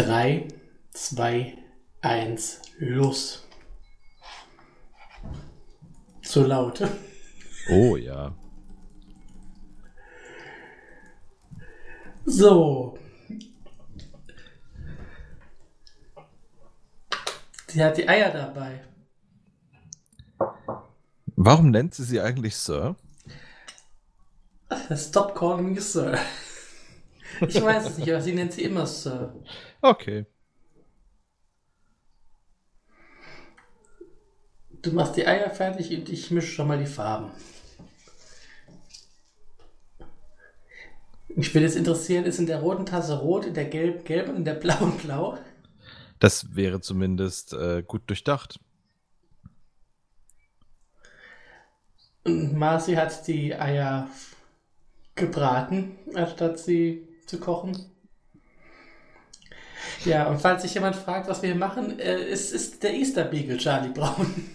3, 2, 1, los. Zu laut. Oh ja. So. Sie hat die Eier dabei. Warum nennt sie sie eigentlich Sir? Stop calling me Sir. Ich weiß es nicht, aber sie nennt sie immer Sir. Okay. Du machst die Eier fertig und ich mische schon mal die Farben. Mich würde jetzt interessieren, ist in der roten Tasse rot, in der gelb gelb und in der blauen blau? Das wäre zumindest äh, gut durchdacht. Und Marcy hat die Eier gebraten, anstatt sie zu kochen. Ja, und falls sich jemand fragt, was wir hier machen, äh, es ist der Easter Beagle Charlie Brown.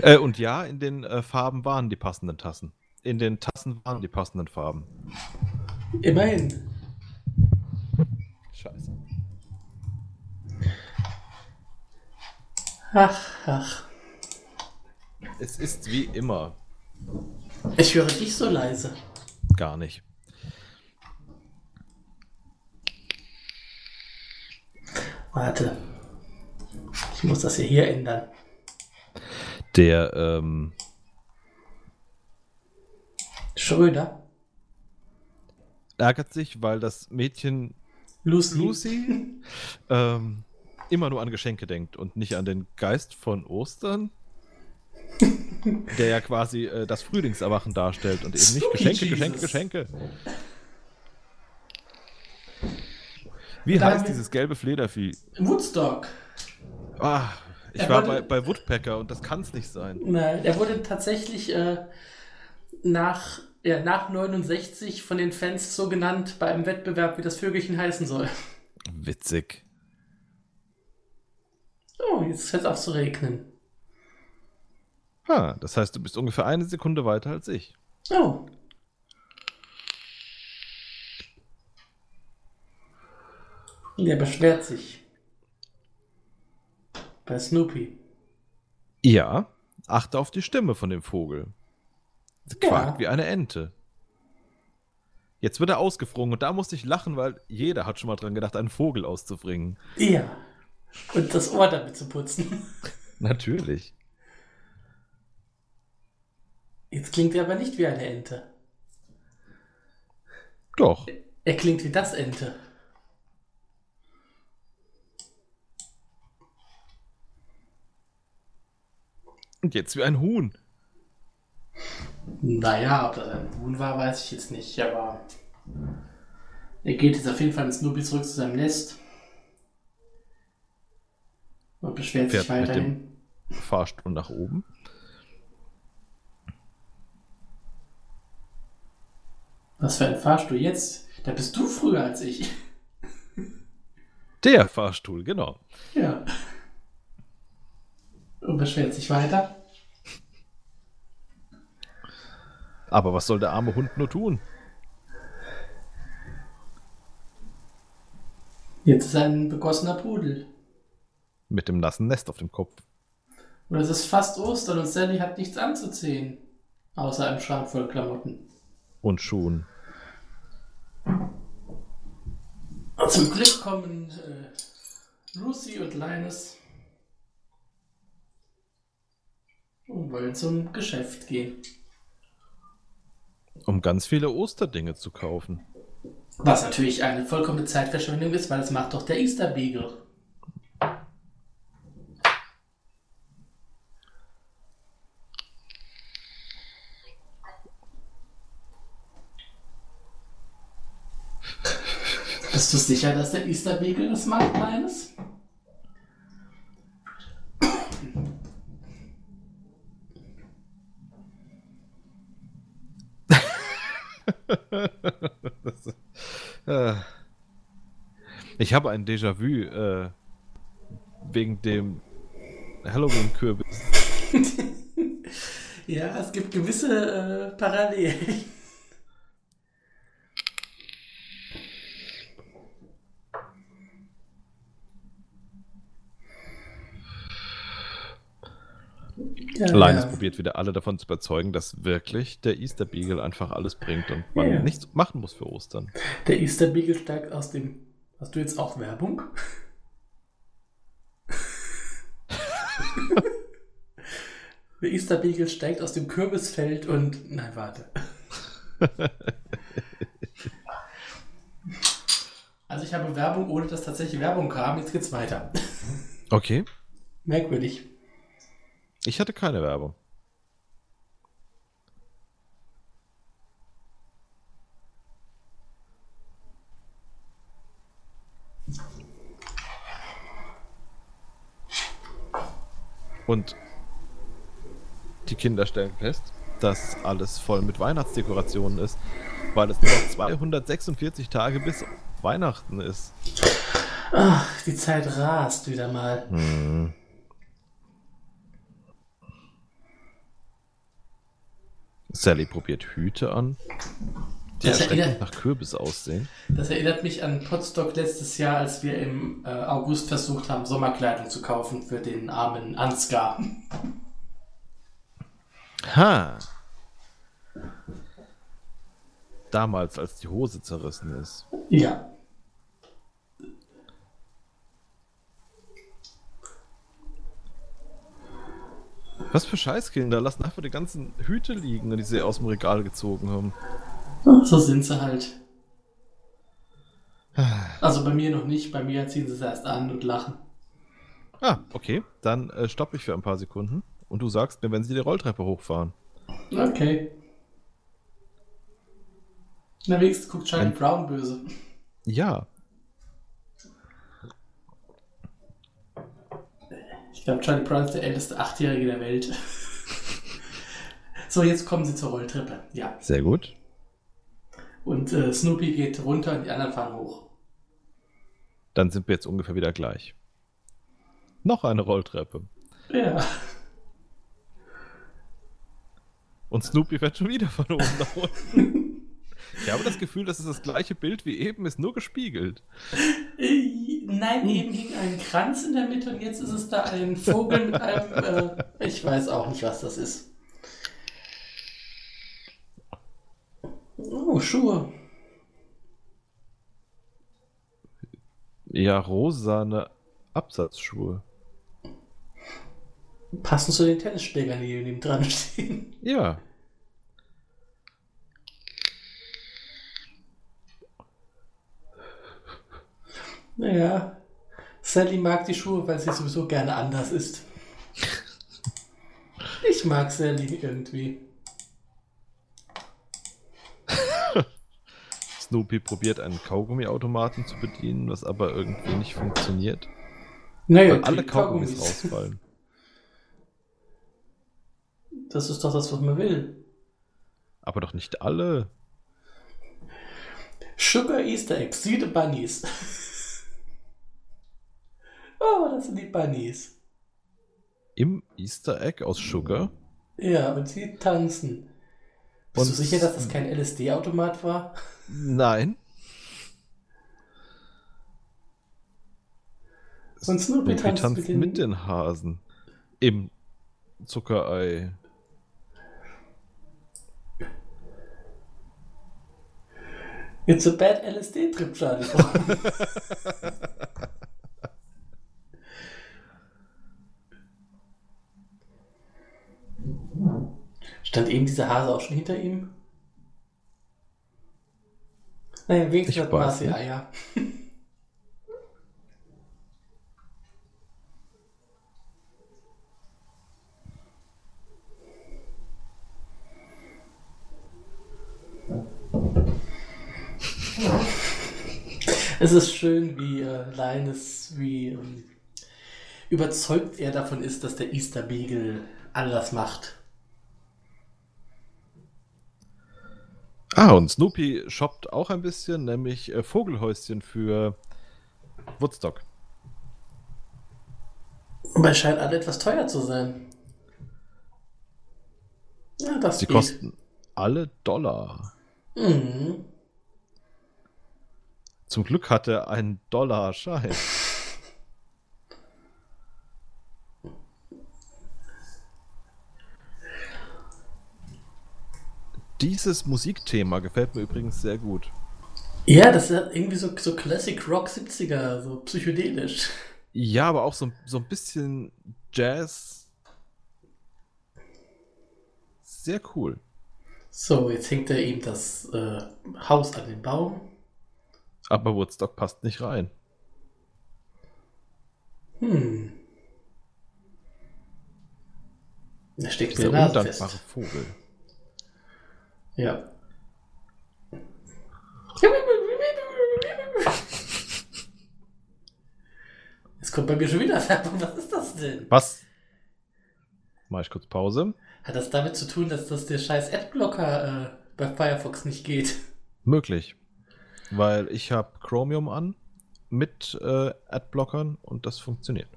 Äh, und ja, in den äh, Farben waren die passenden Tassen. In den Tassen waren die passenden Farben. Immerhin. Scheiße. Ach, ach. Es ist wie immer. Ich höre dich so leise. Gar nicht. Warte. Ich muss das hier, hier ändern. Der, ähm, Schröder. ärgert sich, weil das Mädchen Lucy. Lucy ähm, immer nur an Geschenke denkt und nicht an den Geist von Ostern, der ja quasi äh, das Frühlingserwachen darstellt und eben nicht Geschenke, Jesus. Geschenke, Geschenke. Wie heißt dieses gelbe Fledervieh? Woodstock. Ah, ich Er war bei, wollte- bei Woodpecker und das kann es nicht sein. Nein, er wurde tatsächlich äh, nach, ja, nach 69 von den Fans so genannt bei einem Wettbewerb, wie das Vögelchen heißen soll. Witzig. Oh, jetzt hört es auf zu regnen. Ah, das heißt, du bist ungefähr eine Sekunde weiter als ich. Oh. Der beschwert sich. Bei Snoopy. Ja, achte auf die Stimme von dem Vogel. Sie Ja. quakt wie eine Ente. Jetzt wird er ausgeflogen und da musste ich lachen, weil jeder hat schon mal dran gedacht, einen Vogel auszubringen. Ja. Und das Ohr damit zu putzen. Natürlich. Jetzt klingt er aber nicht wie eine Ente. Doch. Er klingt wie das Ente. Und jetzt wie ein Huhn. Naja, ob das ein Huhn war, weiß ich jetzt nicht, aber er geht jetzt auf jeden Fall in Snoopy zurück zu seinem Nest und beschwert sich Fährt mit weiterhin. Fahrstuhl nach oben. Was für ein Fahrstuhl jetzt? Da bist du früher als ich. Der Fahrstuhl, genau. Ja. Und beschwert sich weiter. Aber was soll der arme Hund nur tun? Jetzt ist er ein begossener Pudel. Mit dem nassen Nest auf dem Kopf. Und es ist fast Ostern und Sally hat nichts anzuziehen. Außer einem Schrank voll Klamotten. Und Schuhen. Zum Glück kommen äh, Lucy und Linus und wollen zum Geschäft gehen. Um ganz viele Osterdinge zu kaufen. Was natürlich eine vollkommene Zeitverschwendung ist, weil das macht doch der Easter Beagle. Bist du sicher, dass der Easter Beagle das macht, Linus? Äh. Ich habe ein Déjà-vu äh, wegen dem Halloween-Kürbis. Ja, es gibt gewisse äh, Parallelen. Ja, Linus ja. probiert wieder alle davon zu überzeugen, dass wirklich der Easter Beagle einfach alles bringt und man ja. nichts machen muss für Ostern. Der Easter Beagle steigt aus dem. Hast du jetzt auch Werbung? der Easter Beagle steigt aus dem Kürbisfeld und. Nein, warte. also ich habe Werbung, ohne dass tatsächlich Werbung kam. Jetzt geht's weiter. Okay. Merkwürdig. Ich hatte keine Werbung. Und die Kinder stellen fest, dass alles voll mit Weihnachtsdekorationen ist, weil es nur noch 246 Tage bis Weihnachten ist. Ach, die Zeit rast wieder mal. Hm. Sally probiert Hüte an, die das erschreckend nach Kürbis aussehen. Das erinnert mich an Potsdok letztes Jahr, als wir im äh, August versucht haben, Sommerkleidung zu kaufen für den armen Ansgar. Ha! Damals, als die Hose zerrissen ist. Ja. Was für Scheißkinder, lassen einfach die ganzen Hüte liegen, die sie aus dem Regal gezogen haben. So sind sie halt. Also bei mir noch nicht, bei mir ziehen sie es erst an und lachen. Ah, okay. Dann äh, stoppe ich für ein paar Sekunden und du sagst mir, wenn sie die Rolltreppe hochfahren. Okay. Na, wenigstens guckt Charlie Brown böse. Ja, glaube, Charlie Brown ist der älteste Achtjährige der Welt. so, jetzt kommen sie zur Rolltreppe. Ja. Sehr gut. Und äh, Snoopy geht runter und die anderen fahren hoch. Dann sind wir jetzt ungefähr wieder gleich. Noch eine Rolltreppe. Ja. Und Snoopy fährt schon wieder von oben nach unten. Ich habe das Gefühl, das ist das gleiche Bild wie eben, ist nur gespiegelt. Nein, eben hing ein Kranz in der Mitte und jetzt ist es da ein Vogel mit einem. Äh, ich weiß auch nicht, was das ist. Oh, Schuhe. Ja, rosane Absatzschuhe. Passend zu den Tennisschlägern, die neben dran stehen. Ja. Naja, Sally mag die Schuhe, weil sie sowieso gerne anders ist. Ich mag Sally irgendwie. Snoopy probiert einen Kaugummiautomaten zu bedienen, was aber irgendwie nicht funktioniert. Naja, weil alle Kaugummis, Kaugummis rausfallen. Das ist doch das, was man will. Aber doch nicht alle. Sugar Easter Eggs, see the bunnies. Oh, das sind die Bunnies. Im Easter Egg aus Sugar? Ja, und sie tanzen. Bist und du sicher, dass das kein LSD-Automat war? Nein. Und Snoopy, Snoopy tanzt, tanzt mit, den... mit den Hasen. Im Zuckerei. It's a bad LSD-Trip, Charlie. Stand eben dieser Hase auch schon hinter ihm? Nein, wenigstens hat Marcy Eier. es ist schön, wie äh, Linus, wie ähm, überzeugt er davon ist, dass der Easter Beagle alles macht. Ah, und Snoopy shoppt auch ein bisschen, nämlich äh, Vogelhäuschen für Woodstock. Aber es scheint alle etwas teuer zu sein. Ja, das Die geht. kosten alle Dollar. Mhm. Zum Glück hat er einen Dollarschein. Dieses Musikthema gefällt mir übrigens sehr gut. Ja, das ist irgendwie so, so Classic Rock 70er, so psychedelisch. Ja, aber auch so, so ein bisschen Jazz. Sehr cool. So, jetzt hängt er ihm das äh, Haus an den Baum. Aber Woodstock passt nicht rein. Hm. Da steckt mir Nase fest. Vogel. Ja. Jetzt kommt bei mir schon wieder Werbung. Was ist das denn? Was? Mach ich kurz Pause. Hat das damit zu tun, dass das der scheiß Adblocker äh, bei Firefox nicht geht? Möglich. Weil ich habe Chromium an mit äh, Adblockern und das funktioniert.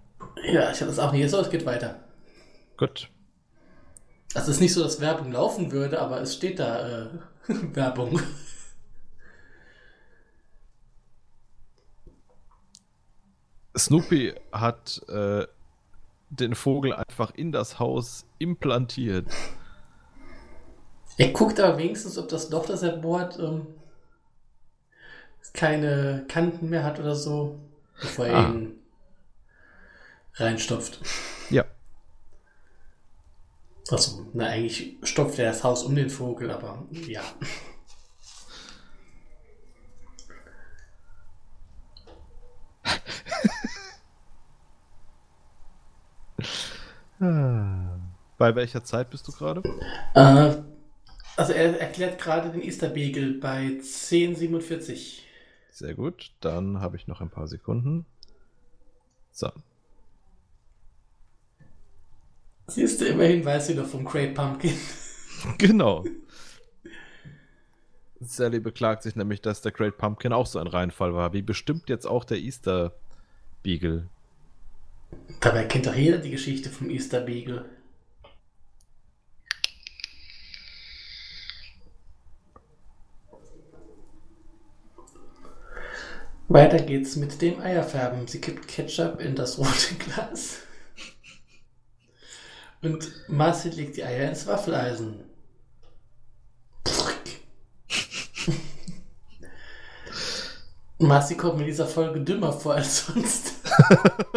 Ja, ich habe das auch nicht. So, es geht weiter. Gut. Also es ist nicht so, dass Werbung laufen würde, aber es steht da äh, Werbung. Snoopy hat äh, den Vogel einfach in das Haus implantiert. Er guckt aber wenigstens, ob das Loch, das er bohrt, ähm, keine Kanten mehr hat oder so, bevor er Ah. ihn reinstopft. Ja. Also, na, eigentlich stopft er das Haus um den Vogel, aber ja. Bei welcher Zeit bist du gerade? Äh, also, er erklärt gerade den Easter Beagle bei 1047. Sehr gut. Dann habe ich noch ein paar Sekunden. So. Siehst du, immerhin weiß sie doch vom Great Pumpkin. Genau. Sally beklagt sich nämlich, dass der Great Pumpkin auch so ein Reinfall war, wie bestimmt jetzt auch der Easter Beagle. Dabei kennt doch jeder die Geschichte vom Easter Beagle. Weiter geht's mit dem Eierfärben. Sie kippt Ketchup in das rote Glas. Und Marcy legt die Eier ins Waffeleisen. Marcy kommt mir in dieser Folge dümmer vor als sonst.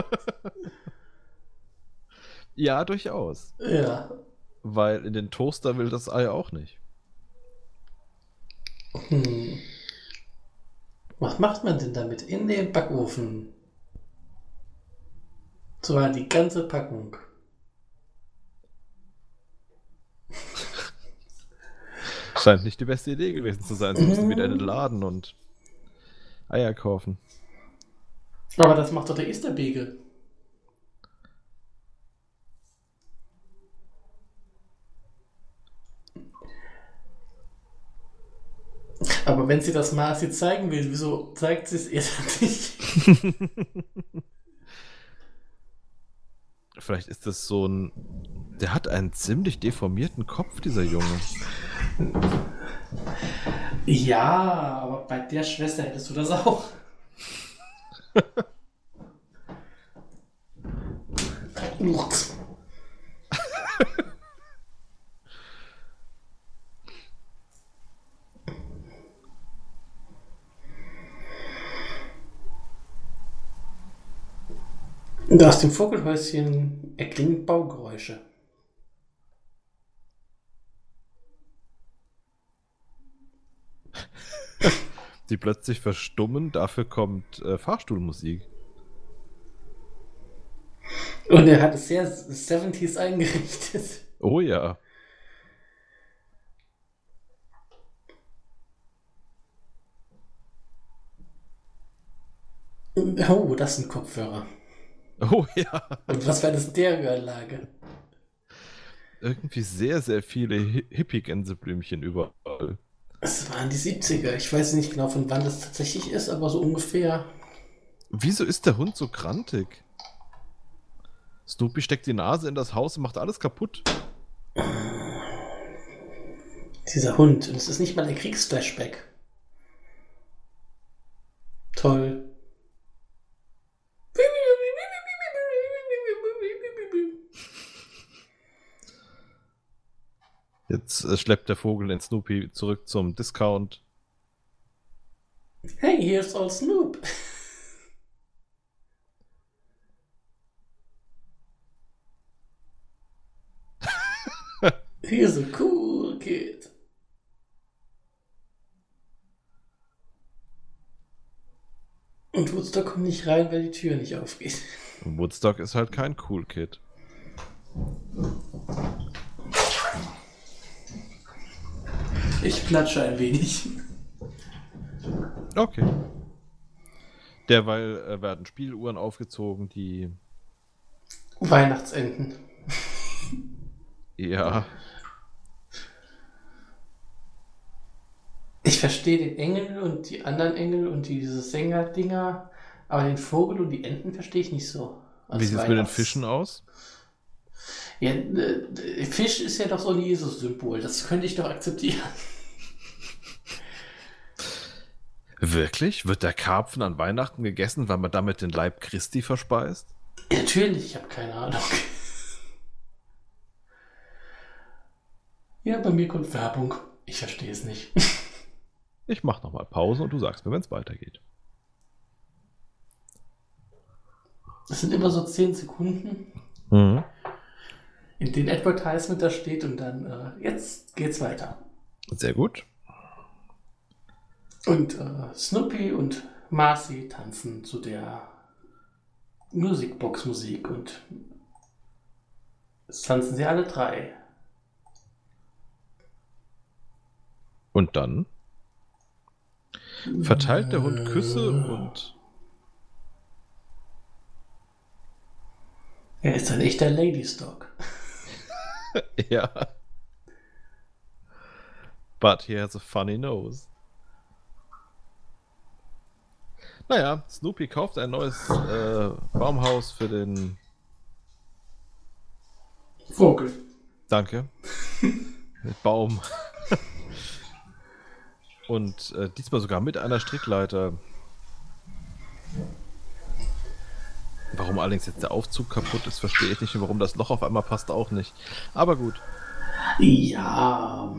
Ja, durchaus. Ja. Weil in den Toaster will das Ei auch nicht. Hm. Was macht man denn damit? In den Backofen. So war die ganze Packung. Scheint nicht die beste Idee gewesen zu sein. Sie müssen wieder in den Laden und Eier kaufen. Aber das macht doch der Easter Beagle. Aber wenn sie das Marcy zeigen will, wieso zeigt sie es dann nicht? Vielleicht ist das so ein. Der hat einen ziemlich deformierten Kopf, dieser Junge. Ja, aber bei der Schwester hättest du das auch. Ups. Und Aus dem Vogelhäuschen erklingen Baugeräusche. Die plötzlich verstummen, dafür kommt äh, Fahrstuhlmusik. Und er hat es sehr 70s eingerichtet. Oh ja. Oh, das sind Kopfhörer. Oh ja. Und was für eine Stereoanlage. Irgendwie sehr, sehr viele Hi- Hippie-Gänseblümchen überall. Es waren die 70er. Ich weiß nicht genau, von wann das tatsächlich ist, aber so ungefähr. Wieso ist der Hund so grantig? Snoopy steckt die Nase in das Haus und macht alles kaputt. Dieser Hund. Und es ist nicht mal ein Kriegsflashback. Toll. Jetzt äh, schleppt der Vogel den Snoopy zurück zum Discount. Hey, here's old Snoop. He's a cool kid. Und Woodstock kommt nicht rein, weil die Tür nicht aufgeht. Woodstock ist halt kein Cool Kid. Ich klatsche ein wenig. Okay. Derweil äh, werden Spieluhren aufgezogen, die. Weihnachtsenten. Ja. Ich verstehe den Engel und die anderen Engel und diese Sänger-Dinger, aber den Vogel und die Enten verstehe ich nicht so. Wie sieht es mit den Fischen aus? Ja, äh, Fisch ist ja doch so ein Jesus-Symbol. Das könnte ich doch akzeptieren. Wirklich? Wird der Karpfen an Weihnachten gegessen, weil man damit den Leib Christi verspeist? Natürlich, ich habe keine Ahnung. Ja, bei mir kommt Werbung. Ich verstehe es nicht. Ich mach nochmal Pause und du sagst mir, wenn es weitergeht. Das sind immer so 10 Sekunden, Mhm. in denen Advertisement da steht und dann, äh, jetzt geht's weiter. Sehr gut. Und äh, Snoopy und Marcy tanzen zu der Musicbox-Musik und tanzen sie alle drei. Und dann verteilt der Hund Küsse und Er ist ein echter Ladystock. ja. But he has a funny nose. Naja, Snoopy kauft ein neues äh, Baumhaus für den. Vogel. Danke. Mit Baum. Und äh, diesmal sogar mit einer Strickleiter. Warum allerdings jetzt der Aufzug kaputt ist, verstehe ich nicht. Und warum das Loch auf einmal passt, auch nicht. Aber gut. Ja.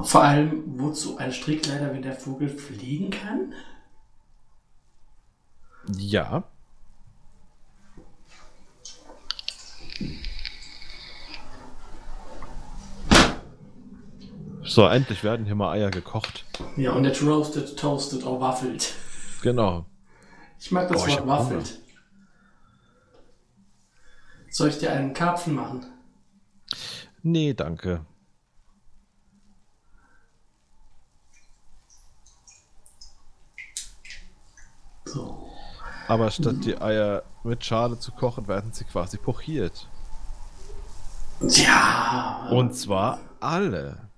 Vor allem, wozu ein Strickleiter, wenn der Vogel fliegen kann? Ja. So, endlich werden hier mal Eier gekocht. Ja, und jetzt roasted, toasted oder waffelt. Genau. Ich mag das Boah, Wort waffelt. Soll ich dir einen Karpfen machen? Nee, danke. Aber statt die Eier mit Schale zu kochen, werden sie quasi pochiert. Ja. Und zwar alle.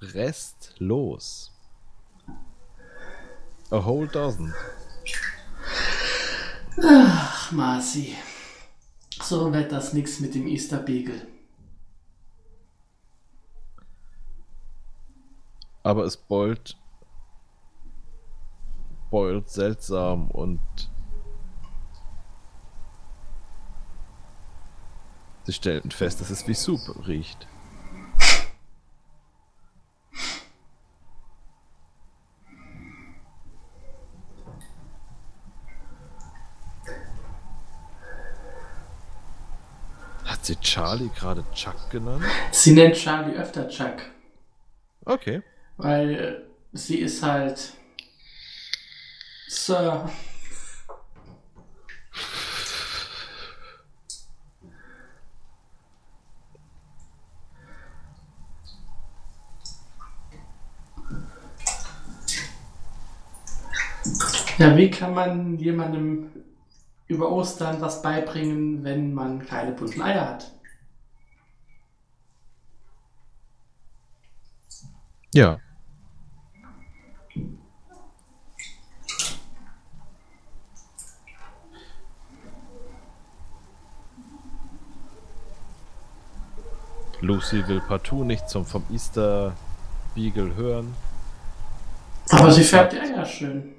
Restlos. A whole dozen. Ach, Marci. So wird das nix mit dem Easter Beagle. Aber es beult. Beult seltsam und. Sie stellten fest, dass es wie Soup riecht. Hat sie Charlie gerade Chuck genannt? Sie nennt Charlie öfter Chuck, Okay. weil sie ist halt Sir. Ja, wie kann man jemandem über Ostern was beibringen, wenn man keine bunten Eier hat? Ja. Lucy will partout nichts zum vom Easter Beagle hören. Aber sie färbt die Eier schön.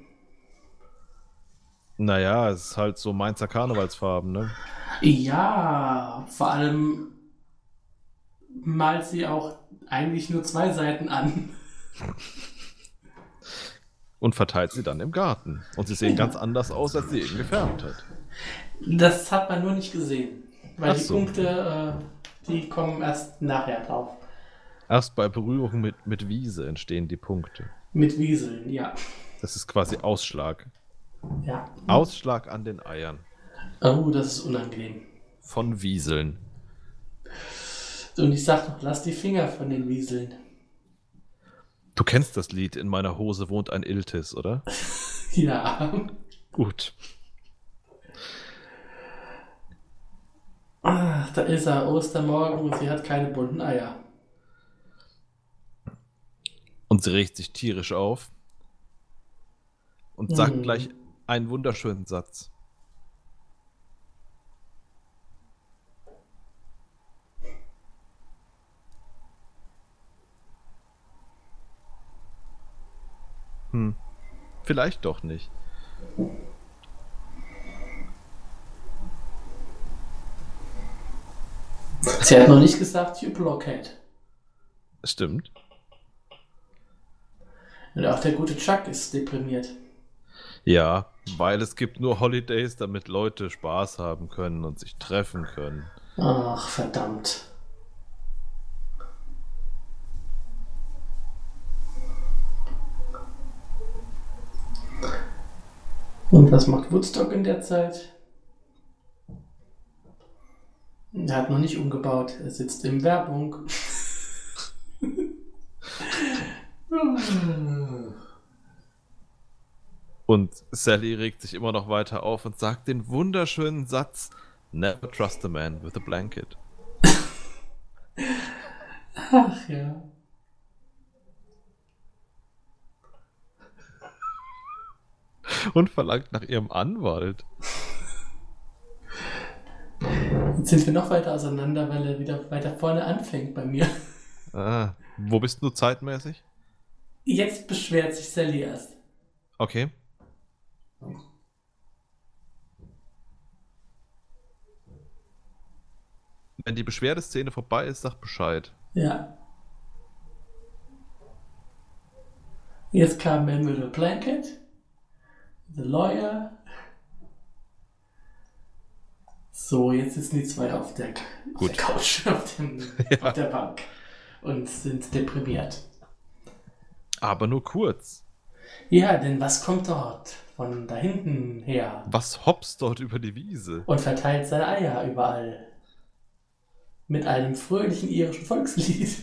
Naja, es ist halt so Mainzer Karnevalsfarben, ne? Ja, vor allem malt sie auch eigentlich nur zwei Seiten an. Und verteilt sie dann im Garten. Und sie sehen Ja. ganz anders aus, als sie eben gefärbt hat. Das hat man nur nicht gesehen. Weil Ach die so. Punkte, äh, die kommen erst nachher drauf. Erst bei Berührung mit, mit Wiese entstehen die Punkte. Mit Wieseln, ja. Das ist quasi Ausschlag. Ja. Ausschlag an den Eiern. Oh, das ist unangenehm. Von Wieseln. Und ich sag doch, lass die Finger von den Wieseln. Du kennst das Lied In meiner Hose wohnt ein Iltis, oder? Ja. Gut. Ah, da ist er, Ostermorgen und sie hat keine bunten Eier. Und sie regt sich tierisch auf. Und sagt Mhm. gleich einen wunderschönen Satz. Hm. Vielleicht doch nicht. Sie hat noch nicht gesagt, you blockhead. Stimmt. Und auch der gute Chuck ist deprimiert. Ja, weil es gibt nur Holidays, damit Leute Spaß haben können und sich treffen können. Ach, verdammt. Und was macht Woodstock in der Zeit? Er hat noch nicht umgebaut. Er sitzt in Werbung. Und Sally regt sich immer noch weiter auf und sagt den wunderschönen Satz: Never trust a man with a blanket. Ach ja. Und verlangt nach ihrem Anwalt. Jetzt sind wir noch weiter auseinander, weil er wieder weiter vorne anfängt bei mir. Ah, wo bist du zeitmäßig? Jetzt beschwert sich Sally erst. Okay. Wenn die Beschwerdeszene vorbei ist, sag Bescheid. Ja. Jetzt kam Man with a Blanket, The Lawyer. So, jetzt sitzen die zwei auf der, auf der Couch, auf, dem, Ja. auf der Bank und sind deprimiert. Aber nur kurz. Ja, denn was kommt dort von da hinten her Was hops dort über die Wiese? und verteilt seine Eier überall? Mit einem fröhlichen irischen Volkslied.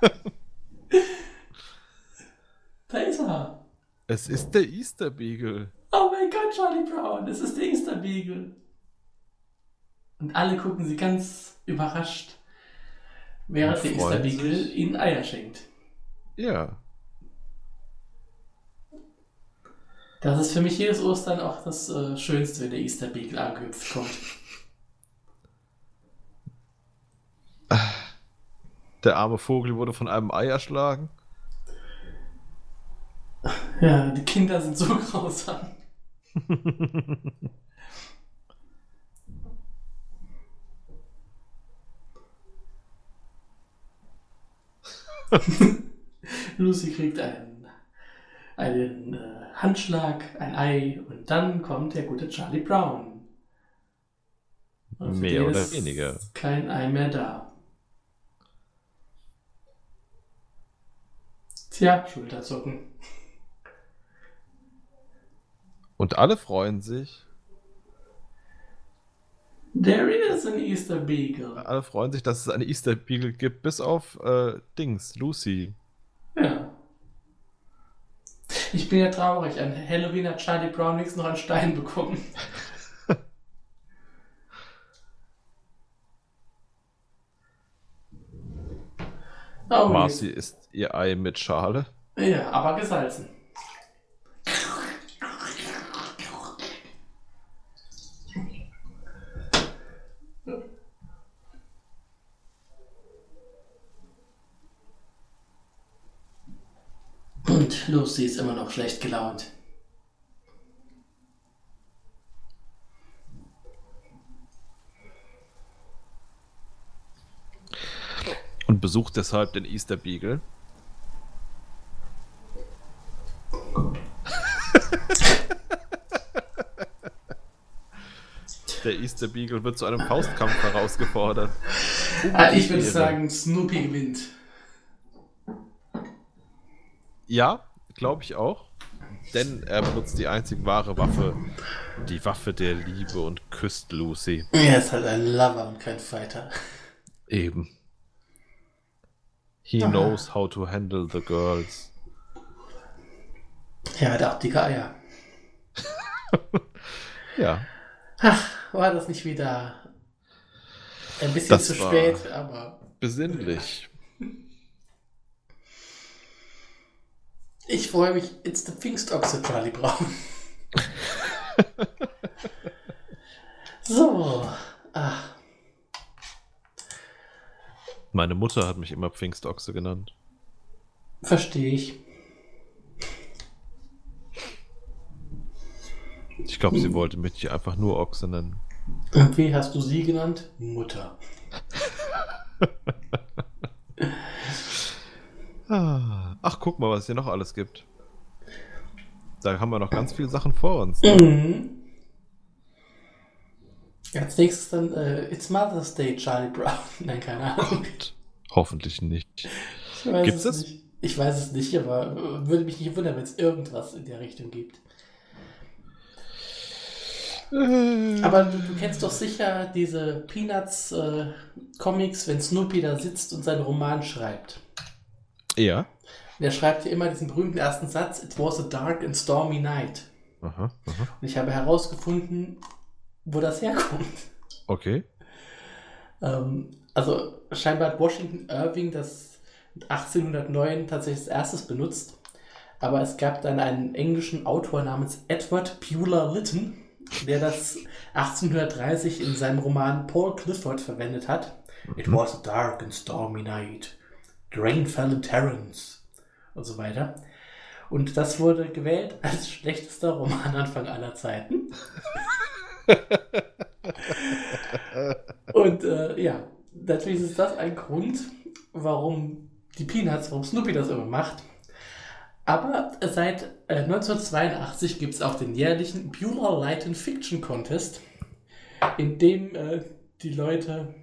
da ist er. Es ist der Easter Beagle. Oh mein Gott, Charlie Brown, es ist der Easter Beagle. Und alle gucken sie ganz überrascht, während der sich. ihnen Eier schenkt. Ja. Das ist für mich jedes Ostern auch das äh, Schönste, wenn der Easter Beagle angehüpft kommt. Der arme Vogel wurde von einem Ei erschlagen. Ja, die Kinder sind so grausam. Lucy kriegt einen, einen äh, Handschlag, ein Ei und dann kommt der gute Charlie Brown. Und für Mehr oder weniger. Kein Ei mehr da. Tja, Schulterzucken. Und alle freuen sich. There is an Easter Beagle. Alle freuen sich, dass es eine Easter Beagle gibt, bis auf äh, Dings, Lucy. Ja. Ich bin ja traurig. An Halloween hat Charlie Brown wenigstens noch einen Stein bekommen. Oh, Marcy isst ihr Ei mit Schale. Ja, aber gesalzen. bloß, sie ist immer noch schlecht gelaunt. Und besucht deshalb den Easter Beagle. Der Easter Beagle wird zu einem Faustkampf herausgefordert. Ah, ich würde sagen, Snoopy gewinnt. Ja, glaube ich auch. Denn er benutzt die einzig wahre Waffe, die Waffe der Liebe und küsst Lucy. Er ist halt ein Lover und kein Fighter. Eben. He Aha. knows how to handle the girls. Er hat auch dicke Eier. Ja, Ach, war das nicht wieder ein bisschen Das zu spät, aber besinnlich. Ich freue mich. It's the Pfingstochse, Charlie Brown. so. Ach, Meine Mutter hat mich immer Pfingstochse genannt. verstehe ich. Ich glaube, sie wollte mich einfach nur Ochse nennen. Und wie hast du sie genannt? Mutter. Ah, Ach, guck mal, was es hier noch alles gibt. Da haben wir noch ganz viele Sachen vor uns. Mhm. Als nächstes dann äh, It's Mother's Day, Charlie Brown. Nein, keine Ahnung. Gott, hoffentlich nicht. Ich weiß Gibt's es das? nicht. Ich weiß es nicht, aber äh, würde mich nicht wundern, wenn es irgendwas in der Richtung gibt. Aber du, du kennst doch sicher diese Peanuts äh, wenn Snoopy da sitzt und seinen Roman schreibt. Ja. Der schreibt hier immer diesen berühmten ersten Satz: It was a dark and stormy night. Aha, aha. Und ich habe herausgefunden, wo das herkommt. Okay. Ähm, also scheinbar hat Washington Irving das 1809 tatsächlich als erstes benutzt. Aber es gab dann einen englischen Autor namens Edward Bueller Lytton, der das 1830 in seinem Roman Paul Clifford verwendet hat. It was a dark and stormy night. The rain fell in torrents und so weiter. Und das wurde gewählt als schlechtester Romananfang aller Zeiten. Und äh, ja, natürlich ist das ein Grund, warum die Peanuts, warum Snoopy das immer macht. Aber seit äh, 1982 gibt es auch den jährlichen Bueller Light and Fiction Contest, in dem äh, die Leute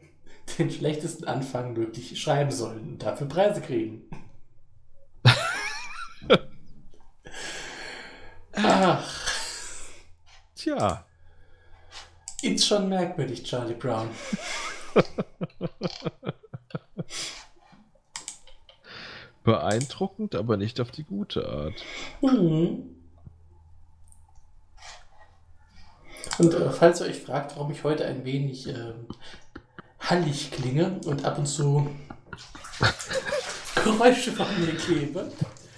den schlechtesten Anfang möglich schreiben sollen und dafür Preise kriegen. Ach, Tja. ist schon merkwürdig, Charlie Brown. Beeindruckend, aber nicht auf die gute Art. Mhm. Und äh, falls ihr euch fragt, warum ich heute ein wenig ähm, hallig klinge und ab und zu Geräusche von mir gebe,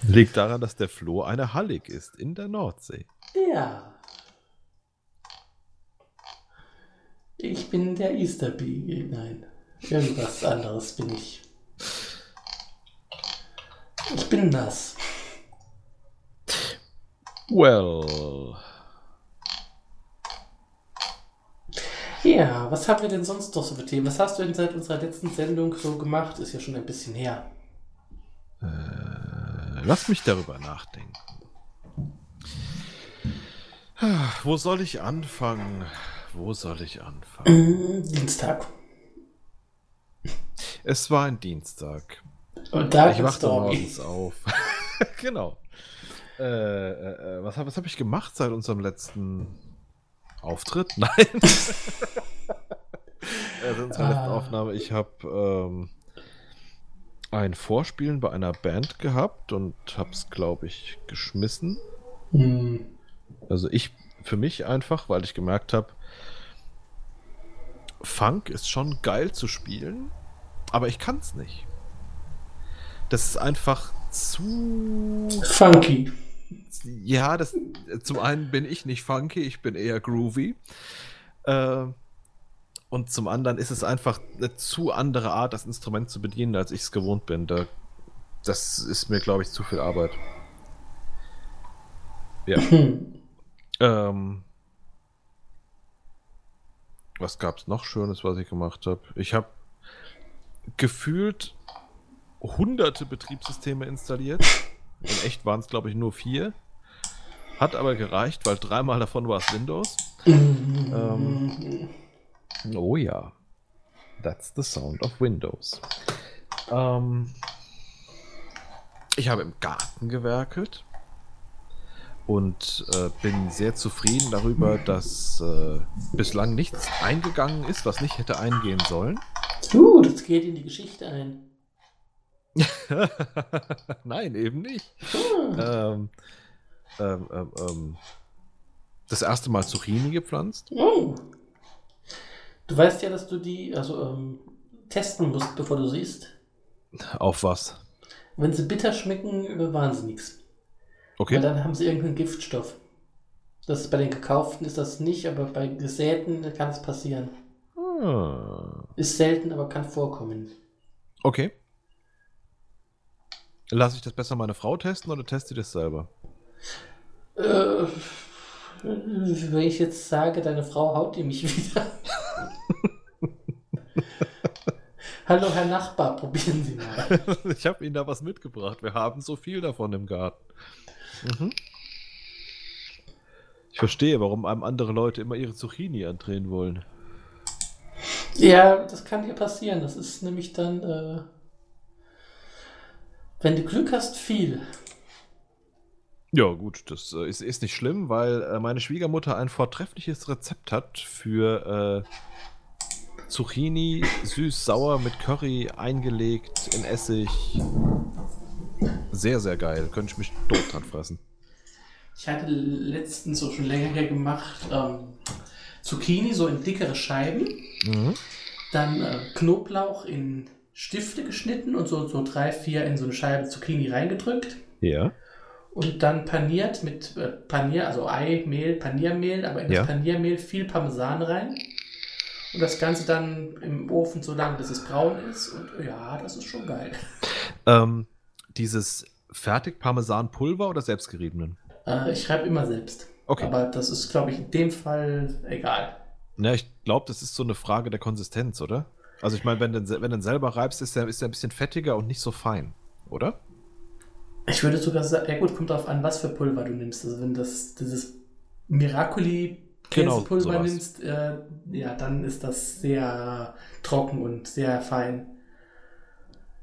Liegt daran, dass der Floh eine Hallig ist in der Nordsee. ja. Ich bin der Easter Beagle. Nein, irgendwas anderes bin ich. Ich bin das. Well. Ja, was haben wir denn sonst noch so für Themen? Was hast du denn seit unserer letzten Sendung so gemacht? Ist ja schon ein bisschen her. Äh, lass mich darüber nachdenken. Ah, Wo soll ich anfangen? Wo soll ich anfangen? Mm, Dienstag. Es war ein Dienstag. Und da Ich wachte morgens auf. genau. Äh, äh, äh, was habe hab ich gemacht seit unserem letzten Auftritt? Nein. also unserer letzten Ah. Aufnahme. Ich habe ähm, ein Vorspielen bei einer Band gehabt und habe es, glaube ich, geschmissen. Hm. Also ich für mich einfach, weil ich gemerkt habe, Funk ist schon geil zu spielen, aber ich kann es nicht. Das ist einfach zu. Funky. Ja, das. Zum einen bin ich nicht funky, ich bin eher groovy. Äh, und zum anderen ist es einfach eine zu andere Art, das Instrument zu bedienen, als ich es gewohnt bin. Da, das ist mir, glaube ich, zu viel Arbeit. Ja. Hm. Ähm, was gab's noch Schönes, was ich gemacht habe? Ich habe gefühlt hunderte Betriebssysteme installiert. In echt waren es, glaube ich, nur vier. Hat aber gereicht, weil dreimal davon war es Windows. ähm, oh ja. That's the sound of Windows. Ähm, ich habe im Garten gewerkelt und äh, bin sehr zufrieden darüber, dass äh, bislang nichts eingegangen ist, was nicht hätte eingehen sollen. Uh, das geht in die Geschichte ein. Nein, eben nicht. Ähm, ähm, ähm, ähm, das erste Mal Zucchini gepflanzt. Oh. Du weißt ja, dass du die also ähm, testen musst, bevor du siehst. Auf was? Wenn sie bitter schmecken, bewahren sie nichts. Okay. Weil dann haben sie irgendeinen Giftstoff. Das ist bei den gekauften ist das nicht, aber bei gesäten kann es passieren. Ah. Ist selten, aber kann vorkommen. Okay. Lasse ich das besser meine Frau testen oder teste ich das selber? Äh, wenn ich jetzt sage, deine Frau haut die mich wieder. Hallo, Herr Nachbar, probieren Sie mal. ich habe Ihnen da was mitgebracht. Wir haben so viel davon im Garten. Mhm. Ich verstehe, warum einem andere Leute immer ihre Zucchini andrehen wollen. Ja, das kann dir passieren. Das ist nämlich dann, äh, wenn du Glück hast, viel. Ja, gut, das äh, ist, ist nicht schlimm, weil äh, meine Schwiegermutter ein vortreffliches Rezept hat für äh, Zucchini süß-sauer mit Curry eingelegt in Essig. Sehr, sehr geil. Könnte ich mich tot dran fressen. Ich hatte letztens so schon länger her gemacht ähm, Zucchini so in dickere Scheiben, Mhm. dann äh, Knoblauch in Stifte geschnitten und so, so drei, vier in so eine Scheibe Zucchini reingedrückt Ja. Und dann paniert mit äh, Panier, also Ei, Mehl, Paniermehl, aber in Ja. das Paniermehl viel Parmesan rein und das Ganze dann im Ofen so lange, bis es braun ist und ja, das ist schon geil. Ähm, dieses Fertig-Parmesan-Pulver oder selbstgeriebenen? Äh, ich schreibe immer selbst. Okay. Aber das ist, glaube ich, in dem Fall egal. Na, ich glaube, das ist so eine Frage der Konsistenz, oder? Also ich meine, wenn du wenn du ihn selber reibst, ist er ist er ein bisschen fettiger und nicht so fein, oder? Ich würde sogar sagen, ja gut, kommt darauf an, was für Pulver du nimmst. Also wenn das dieses Miracoli Genau, Käsepulver sowas. nimmst, äh, ja, dann ist das sehr trocken und sehr fein.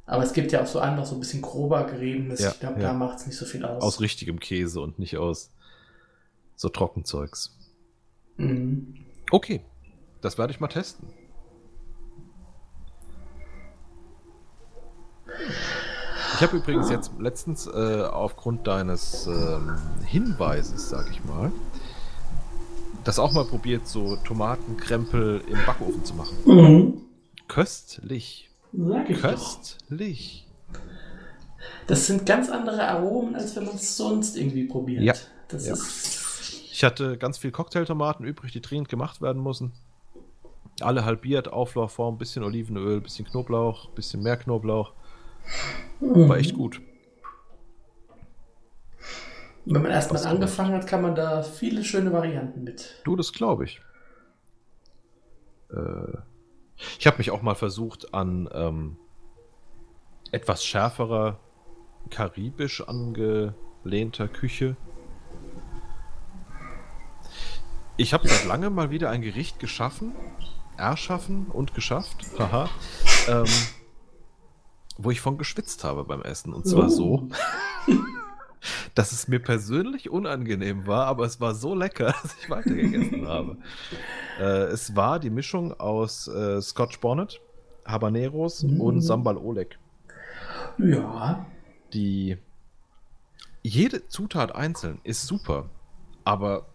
Aber es gibt ja auch so andere, so ein bisschen grober geriebenes. Ja, ich glaube, ja. da macht es nicht so viel aus. Aus richtigem Käse und nicht aus so Trockenzeugs. Mhm. Okay, das werde ich mal testen. Ich habe übrigens jetzt letztens äh, aufgrund deines ähm, Hinweises, sag ich mal, das auch mal probiert, so Tomatenkrempel im Backofen zu machen. Mhm. Köstlich. Sag ich doch. Köstlich. Das sind ganz andere Aromen, als wenn man es sonst irgendwie probiert. Ja. Das Ja. ist. Ich hatte ganz viel Cocktailtomaten übrig, die dringend gemacht werden müssen. Alle halbiert, Auflaufform, bisschen Olivenöl, bisschen Knoblauch, bisschen mehr Knoblauch. War echt gut. Wenn man erstmal Was angefangen hat, kann man da viele schöne Varianten mit. Du, das glaube ich. Äh, ich habe mich auch mal versucht an ähm, etwas schärferer, karibisch angelehnter Küche. Ich habe seit langem mal wieder ein Gericht geschaffen, erschaffen und geschafft, haha, ähm, wo ich von geschwitzt habe beim Essen. Und zwar Oh. so, dass es mir persönlich unangenehm war, aber es war so lecker, dass ich weitergegessen habe. Äh, es war die Mischung aus äh, Scotch Bonnet, Habaneros Mhm. und Sambal Oleg. Ja. Die jede Zutat einzeln ist super, aber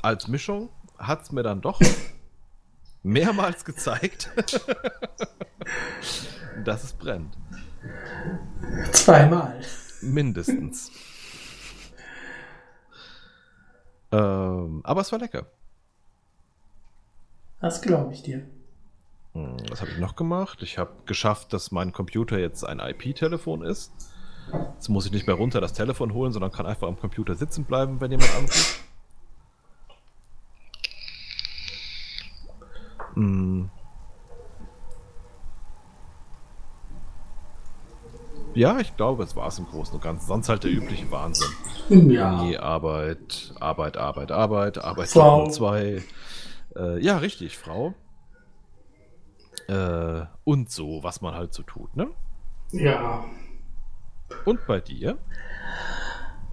als Mischung hat es mir dann doch mehrmals gezeigt, dass es brennt. Zweimal. Mindestens. ähm, aber es war lecker. Das glaube ich dir. Hm, Was habe ich noch gemacht? Ich habe geschafft, dass mein Computer jetzt ein IP-Telefon ist. Jetzt muss ich nicht mehr runter das Telefon holen, sondern kann einfach am Computer sitzen bleiben, wenn jemand anruft. Hm. Ja, ich glaube, es war es im Großen und Ganzen. Sonst halt der übliche Wahnsinn. Ja. Uni, Arbeit, Arbeit, Arbeit, Arbeit, Arbeit Frau. Zwei. Äh, ja, richtig, Frau. Äh, und so, was man halt so tut, ne? Ja. Und bei dir?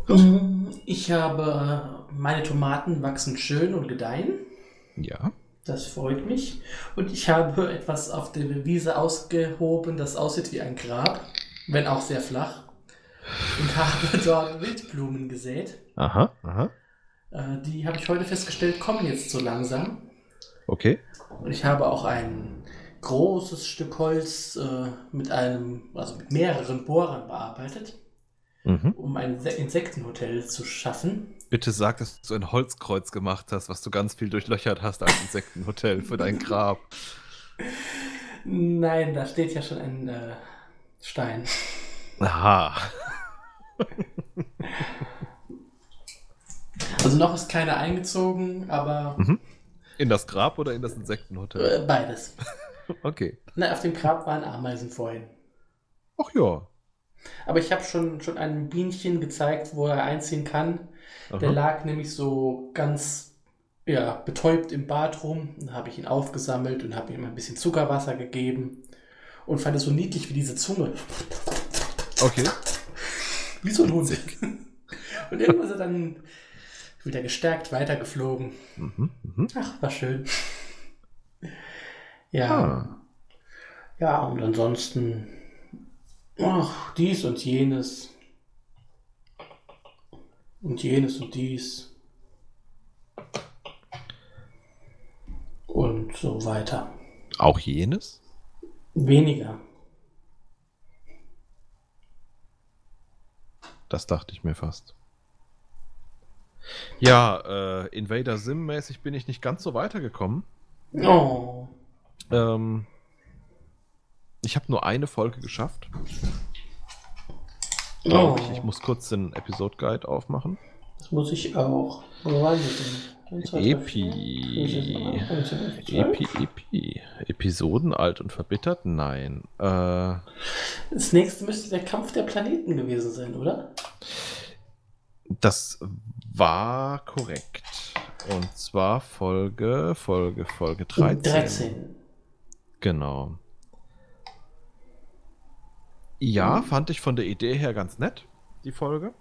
Mm, Ich habe, meine Tomaten wachsen schön und gedeihen. Ja. Das freut mich. Und ich habe etwas auf der Wiese ausgehoben, das aussieht wie ein Grab, wenn auch sehr flach. Und habe dort Wildblumen gesät. Aha, aha. Äh, Die habe ich heute festgestellt, kommen jetzt so langsam. Okay. Und ich habe auch ein großes Stück Holz äh, mit einem, also mit mehreren Bohrern bearbeitet, Mhm. um ein Se- Insektenhotel zu schaffen. Bitte sag, dass du ein Holzkreuz gemacht hast, was du ganz viel durchlöchert hast als Insektenhotel für dein Grab. Nein, da steht ja schon ein äh, Stein. Aha. Also noch ist keiner eingezogen, aber Mhm. In das Grab oder in das Insektenhotel? äh, beides. Okay. Na, auf dem Grab waren Ameisen vorhin. Ach ja. Aber ich habe schon, schon einem Bienchen gezeigt, wo er einziehen kann. Der Aha. lag nämlich so ganz ja, betäubt im Bad rum. Dann habe ich ihn aufgesammelt und habe ihm ein bisschen Zuckerwasser gegeben. Und fand es so niedlich wie diese Zunge. Okay. Wie so ein Hund. Und irgendwann ist er dann wieder gestärkt weitergeflogen. Mhm. Mhm. Ach, war schön. Ja. Ah. Ja, und ansonsten. Ach, dies und jenes. Und jenes und dies. Und so weiter. Auch jenes? Weniger. Das dachte ich mir fast. Ja, äh, Invader Sim-mäßig bin ich nicht ganz so weitergekommen. Oh. Ähm, ich habe nur eine Folge geschafft. oh. Ich. ich muss kurz den Episode Guide aufmachen. Das muss ich auch. Wo waren wir denn? Epi. Epi, Epi. Episoden alt und verbittert? Nein. Äh, Das nächste müsste der Kampf der Planeten gewesen sein, oder? das war korrekt. Und zwar Folge, Folge, Folge 13. 13. Genau. Ja, fand ich von der Idee her ganz nett, die Folge.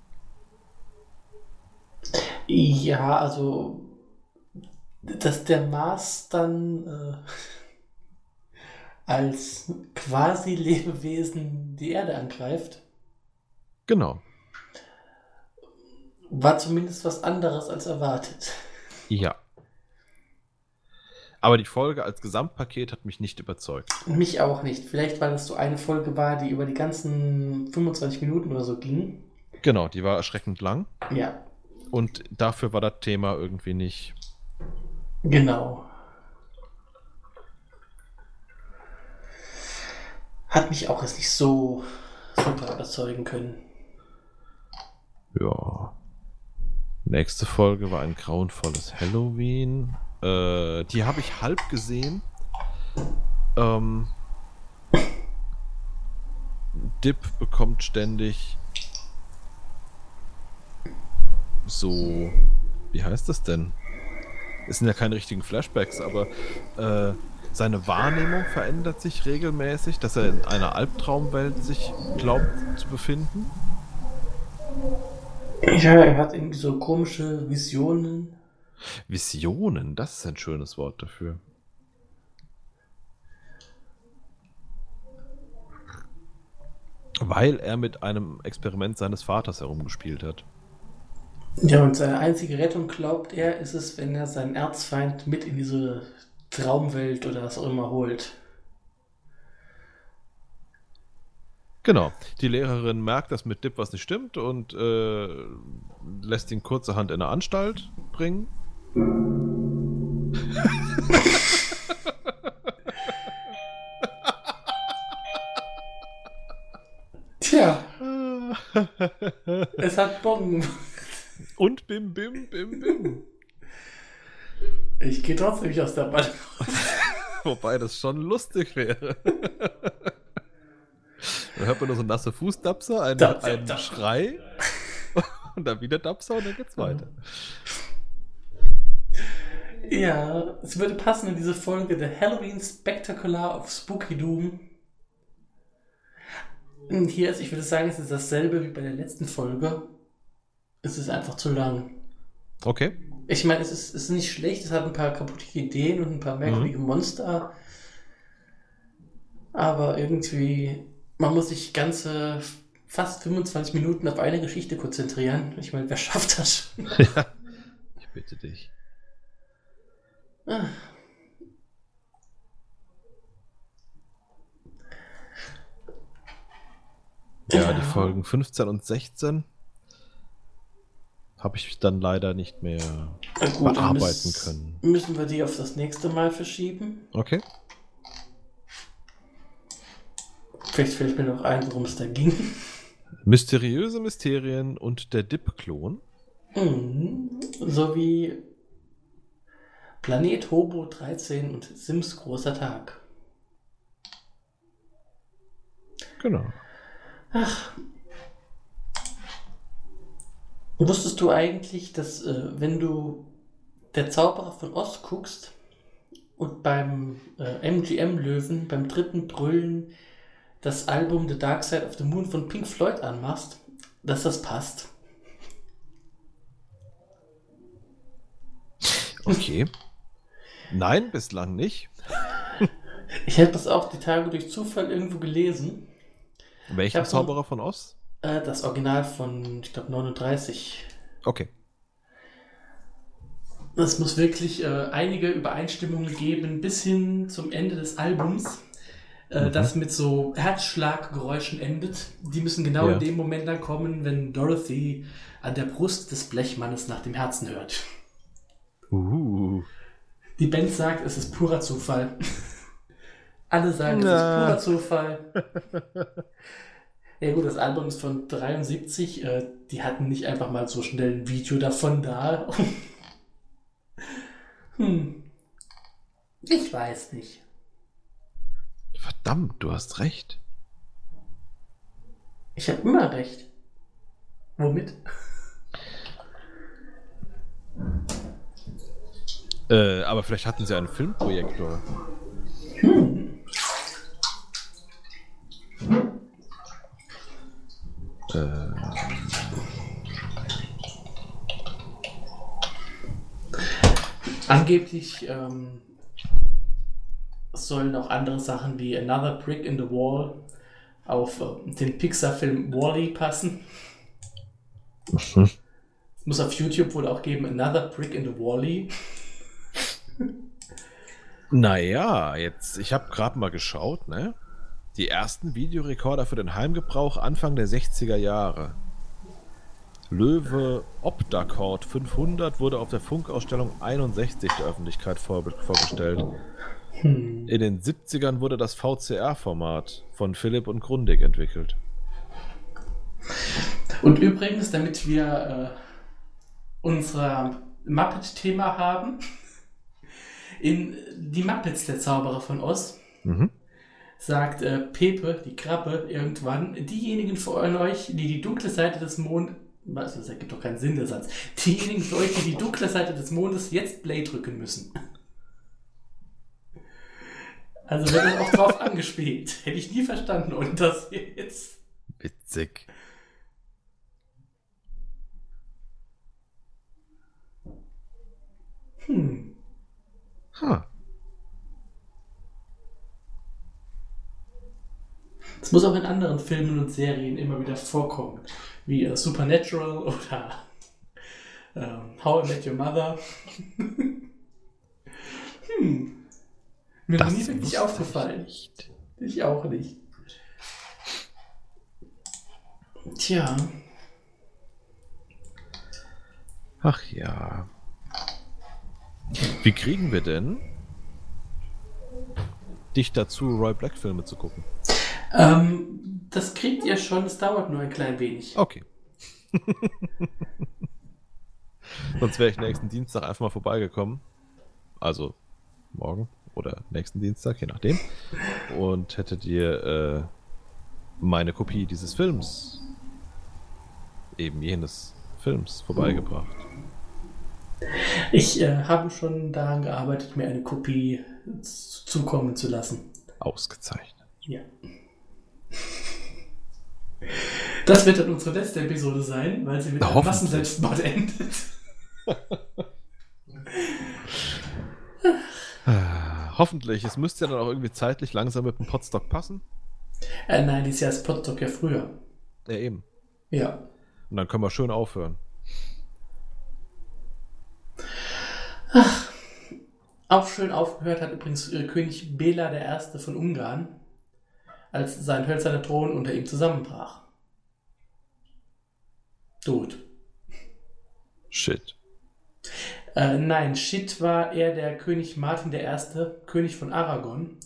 Ja, also, dass der Mars dann äh, als quasi Lebewesen die Erde angreift, Genau. war zumindest was anderes als erwartet. Ja. Aber die Folge als Gesamtpaket hat mich nicht überzeugt. Mich auch nicht. Vielleicht, weil es so eine Folge war, die über die ganzen 25 Minuten oder so ging. Genau, die war erschreckend lang. Ja, Und dafür war das Thema irgendwie nicht. genau. Hat mich auch jetzt nicht so super überzeugen können. Ja. Nächste Folge war ein grauenvolles Halloween. Äh, die habe ich halb gesehen. Ähm, Dip bekommt ständig so. Wie heißt das denn? Es sind ja keine richtigen Flashbacks, aber äh, seine Wahrnehmung verändert sich regelmäßig, dass er in einer Albtraumwelt sich glaubt zu befinden. Ja, er hat irgendwie so komische Visionen. Visionen, das ist ein schönes Wort dafür. Weil er mit einem Experiment seines Vaters herumgespielt hat. Ja, und seine einzige Rettung, glaubt er, ist es, wenn er seinen Erzfeind mit in diese Traumwelt oder was auch immer holt. Genau. Die Lehrerin merkt, dass mit Dip was nicht stimmt und äh, lässt ihn kurzerhand in eine Anstalt bringen. Tja, es hat Bon. Und bim, bim, bim, bim. Ich gehe trotzdem nicht aus der Band. Wobei das schon lustig wäre. Dann hört man nur so nasse Fußdapser, einen, Dapser, einen Dapser. Schrei und dann wieder Dapser und dann geht's weiter. Ja, es würde passen in diese Folge The Halloween Spectacular of Spooky Doom. Und hier ist, ich würde sagen, es ist dasselbe wie bei der letzten Folge. Es ist einfach zu lang. Okay. Ich meine, es ist, es ist nicht schlecht, es hat ein paar kaputte Ideen und ein paar merkwürdige Monster. Aber irgendwie, man muss sich ganze fast 25 Minuten auf eine Geschichte konzentrieren. Ich meine, wer schafft das schon? Ja. Ich bitte dich. Ah. Ja, Ja. die Folgen 15 und 16 habe ich dann leider nicht mehr gut, bearbeiten können. Müssen wir die auf das nächste Mal verschieben? Okay. Vielleicht fällt mir noch ein, worum es da ging. Mysteriöse Mysterien und der Dip-Klon. Mhm. Sowie Planet Hobo 13 und Sims großer Tag. Genau. Wusstest du eigentlich, dass äh, wenn du der Zauberer von Oz guckst und beim äh, MGM-Löwen beim dritten Brüllen das Album The Dark Side of the Moon von Pink Floyd anmachst, dass das passt? Okay. Nein, bislang nicht. Ich habe das auch die Tage durch Zufall irgendwo gelesen. Welchen so- Zauberer von Oz? Äh, das Original von, ich glaube, 39. Okay. Es muss wirklich äh, einige Übereinstimmungen geben bis hin zum Ende des Albums, äh, Mhm. das mit so Herzschlaggeräuschen endet. Die müssen genau Ja. in dem Moment dann kommen, wenn Dorothy an der Brust des Blechmannes nach dem Herzen hört. Uh. Die Band sagt, es ist purer Zufall. Alle sagen, Na. es ist purer Zufall. Ja gut, das Album ist von 73. Äh, die hatten nicht einfach mal so schnell ein Video davon da. hm. Ich weiß nicht. Verdammt, du hast recht. Ich habe immer recht. Womit? Äh, aber vielleicht hatten sie einen Filmprojektor. Äh, Angeblich ähm, sollen auch andere Sachen wie Another Brick in the Wall auf äh, den Pixar-Film Wall-E passen. Es muss auf YouTube wohl auch geben Another Brick in the Wall-E. naja, jetzt, ich habe gerade mal geschaut, ne? Die ersten Videorekorder für den Heimgebrauch Anfang der 60er Jahre. Löwe Optacord 500 wurde auf der Funkausstellung 61 der Öffentlichkeit vor, vorgestellt. Hm. In den 70ern wurde das VCR-Format von Philipp und Grundig entwickelt. Und übrigens, damit wir äh, unser Muppet-Thema haben, in Die Muppets, der Zauberer von Oz, Mhm. Sagt äh, Pepe, die Krabbe, irgendwann, diejenigen von euch, die die dunkle Seite des Mondes, was, das ergibt doch keinen Sinn, der Satz, diejenigen von euch, die die dunkle Seite des Mondes jetzt Play drücken müssen. Also wird das auch drauf angespielt. Hätte ich nie verstanden und das jetzt. Witzig. Hm. Ha. Es muss auch in anderen Filmen und Serien immer wieder vorkommen, wie äh, Supernatural oder ähm, How I Met Your Mother. hm. Mir wusste wirklich ich aufgefallen. nicht. Ich auch nicht. Tja, Ach ja. Wie kriegen wir denn dich dazu, Roy Black Filme zu gucken? Ähm, das kriegt ihr schon, es dauert nur ein klein wenig. Okay. Sonst wäre ich nächsten Dienstag einfach mal vorbeigekommen. Also morgen oder nächsten Dienstag, je nachdem. Und hätte dir äh, meine Kopie dieses Films, eben jenes Films, vorbeigebracht. Ich äh, habe schon daran gearbeitet, mir eine Kopie zukommen zu lassen. Ausgezeichnet. Ja. Das wird dann unsere letzte Episode sein, weil sie mit einem Massenselbstmord endet. Hoffentlich. Es müsste ja dann auch irgendwie zeitlich langsam mit dem Potstock passen. Äh, nein, dieses Jahr ist Potstock ja früher. Ja, eben. Ja. Und dann können wir schön aufhören. Ach, auch schön aufgehört hat übrigens äh, König Bela I. von Ungarn, als sein hölzerner Thron unter ihm zusammenbrach. Tot. Shit. Äh, nein, Shit war eher der König Martin I., König von Aragon.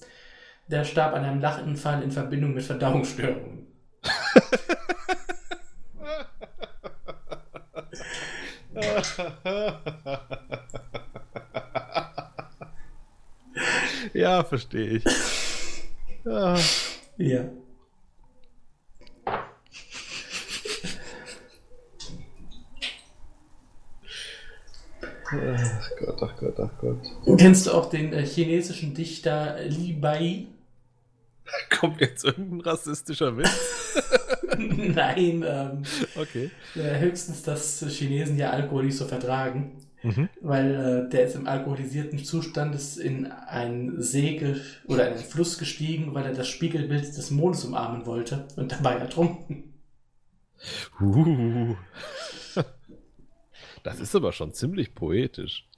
Der starb an einem Lachinfall in Verbindung mit Verdauungsstörungen. ja, verstehe ich. Ja. ja. Ach Gott, ach Gott, ach Gott. Kennst du auch den äh, chinesischen Dichter Li Bai? Kommt jetzt irgendein rassistischer Witz? Nein, ähm, okay. Äh, höchstens, dass Chinesen ja Alkohol nicht so vertragen. Mhm. Weil äh, der ist im alkoholisierten Zustand ist in einen See oder in einen Fluss gestiegen, weil er das Spiegelbild des Mondes umarmen wollte und dabei ertrunken. Uh. Das ist aber schon ziemlich poetisch.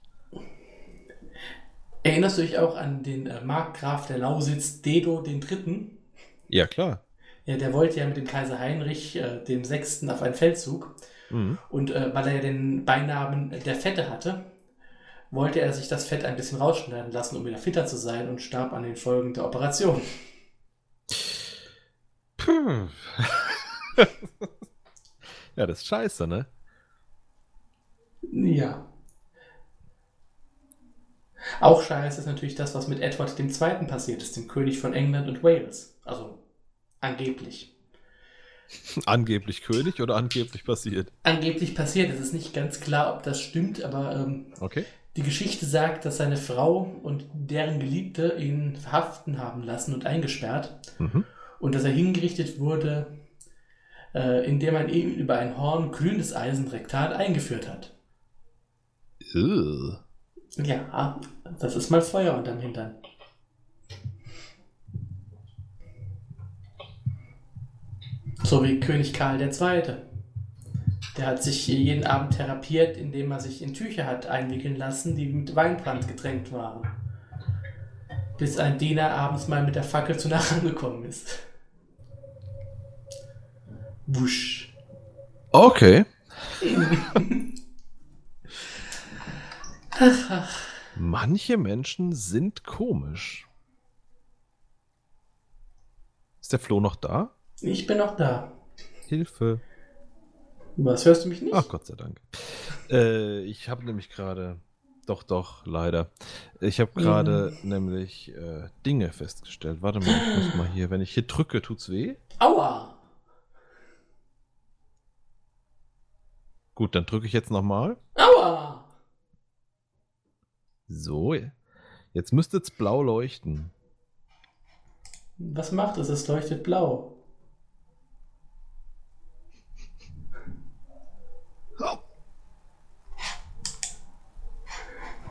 Erinnerst du dich auch an den äh, Markgraf der Lausitz, Dedo III.? Ja, klar. Ja, der wollte ja mit dem Kaiser Heinrich äh, dem Sechsten auf einen Feldzug. Mhm. Und äh, weil er ja den Beinamen der Fette hatte, wollte er sich das Fett ein bisschen rausschneiden lassen, um wieder fitter zu sein und starb an den Folgen der Operation. Puh. ja, das ist scheiße, ne? Ja. Auch scheiße ist natürlich das, was mit Edward II. passiert ist, dem König von England und Wales. Also angeblich. Angeblich König oder angeblich passiert? Angeblich passiert. Es ist nicht ganz klar, ob das stimmt, aber ähm, okay. die Geschichte sagt, dass seine Frau und deren Geliebte ihn verhaften haben lassen und eingesperrt. Mhm. Und dass er hingerichtet wurde, äh, indem man ihm über ein Horn glühendes Eisen rektal eingeführt hat. Ugh. Ja, das ist mal Feuer unterm Hintern. So wie König Karl II. Der hat sich jeden Abend therapiert, indem er sich in Tücher hat einwickeln lassen, die mit Weinbrand getränkt waren. Bis ein Diener abends mal mit der Fackel zu nah angekommen ist. Wusch. Okay. Manche Menschen sind komisch. Ist der Flo noch da? Ich bin noch da. Hilfe. Was hörst du mich nicht? Ach Gott sei Dank. Äh, ich habe nämlich gerade, doch, doch, leider. Ich habe gerade mhm. nämlich äh, Dinge festgestellt. Warte mal, ich muss mal hier, wenn ich hier drücke, tut's weh? Aua! Gut, dann drücke ich jetzt nochmal. Aua! So, jetzt müsste es blau leuchten. Was macht es? Es leuchtet blau.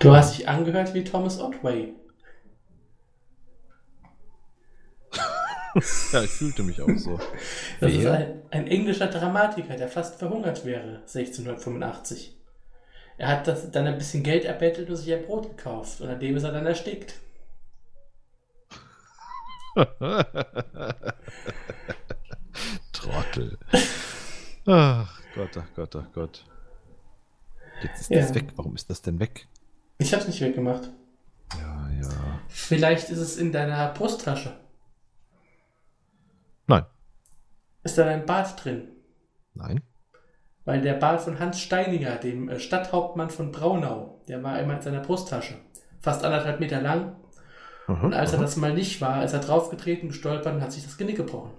Du hast dich angehört wie Thomas Otway. ja, ich fühlte mich auch so. Das Wer? ist ein, ein, englischer Dramatiker, der fast verhungert wäre, 1685. Er hat das, dann ein bisschen Geld erbettelt und sich ein Brot gekauft. Und an dem ist er dann erstickt. Trottel. Ach Gott, ach Gott, ach Gott. Jetzt ist ja. das weg. Warum ist das denn weg? Ich hab's nicht weggemacht. Ja, ja. Vielleicht ist es in deiner Brusttasche. Nein. Ist da dein Bart drin? Nein weil der Ball von Hans Steininger, dem äh, Stadthauptmann von Braunau, der war einmal in seiner Brusttasche, fast anderthalb Meter lang. Aha, und als aha. er mhm. das mal nicht war, ist er draufgetreten, gestolpert und hat sich das Genick gebrochen.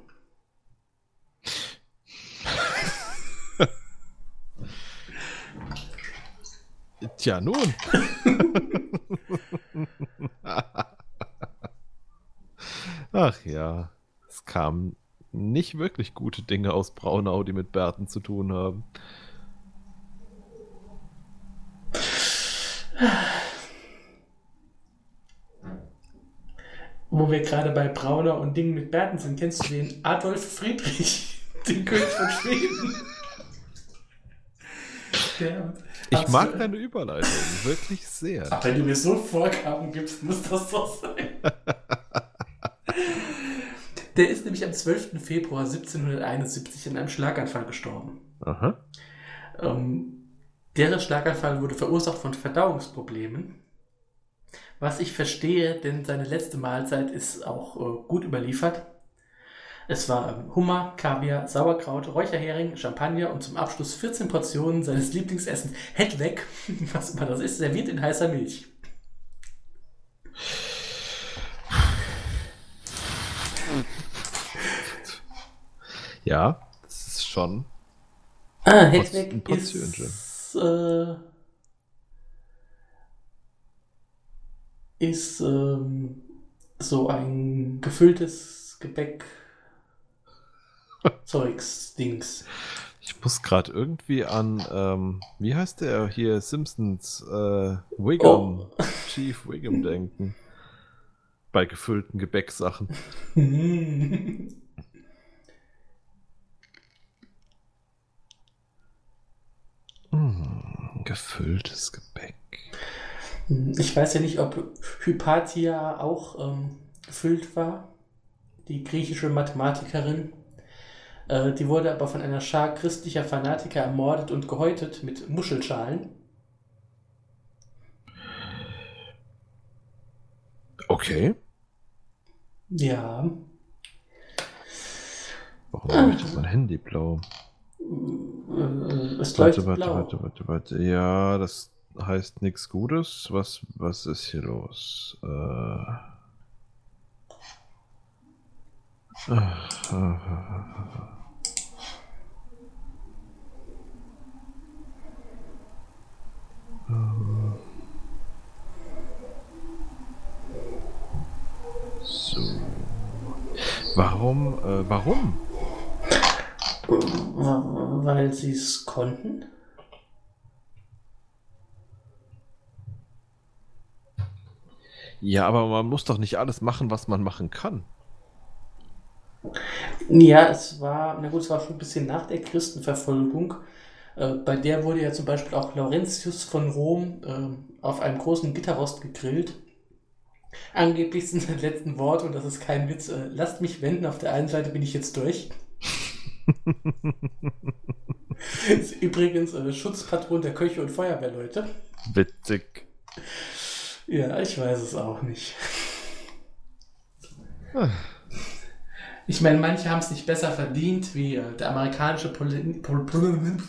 Tja, nun. Ach ja, es kam nicht wirklich gute Dinge aus Braunau, die mit Bärten zu tun haben. Wo wir gerade bei Braunau und Dingen mit Bärten sind, kennst du den Adolf Friedrich, den König von Schweden? Der ich mag deine Überleitung wirklich sehr. Ach, wenn du mir so Vorgaben gibst, muss das so sein. Der ist nämlich am 12. Februar 1771 in einem Schlaganfall gestorben. Aha. Ähm, deren Schlaganfall wurde verursacht von Verdauungsproblemen. Was ich verstehe, denn seine letzte Mahlzeit ist auch äh, gut überliefert. Es war ähm, Hummer, Kaviar, Sauerkraut, Räucherhering, Champagner und zum Abschluss 14 Portionen seines Lieblingsessens Hedweg, was immer das ist, serviert in heißer Milch. Ja, das ist schon. Ah, Hedweg ist, äh, ist ähm, so ein gefülltes Gebäck Zeugs, Dings. Ich muss gerade irgendwie an, ähm, wie heißt der hier, Simpsons, äh, Wiggum, oh. Chief Wiggum denken. Bei gefüllten Gebäcksachen. mm, gefülltes Gebäck. Ich weiß ja nicht, ob Hypatia auch ähm, gefüllt war. Die griechische Mathematikerin. Äh, die wurde aber von einer Schar christlicher Fanatiker ermordet und gehäutet mit Muschelschalen. Okay. Ja. Warum ah. leuchtet mein Handy blau? Äh, es leuchtet warte, blau. warte, warte, warte. Ja, das heißt nichts Gutes. Was, was ist hier los? Äh. So. Warum? Äh, warum? Weil sie es konnten. Ja, aber man muss doch nicht alles machen, was man machen kann. Ja, es war, na gut, es war schon ein bisschen nach der Christenverfolgung. Äh, bei der wurde ja zum Beispiel auch Laurentius von Rom äh, auf einem großen Gitterrost gegrillt. Angeblich sind seine letzten Worte, und das ist kein Witz, äh, lasst mich wenden, auf der einen Seite bin ich jetzt durch. Ist übrigens äh, Schutzpatron der Köche und Feuerwehrleute. Witzig. Ja, ich weiß es auch nicht. Ich meine, manche haben es nicht besser verdient, wie äh, der amerikanische Poli Pol Pol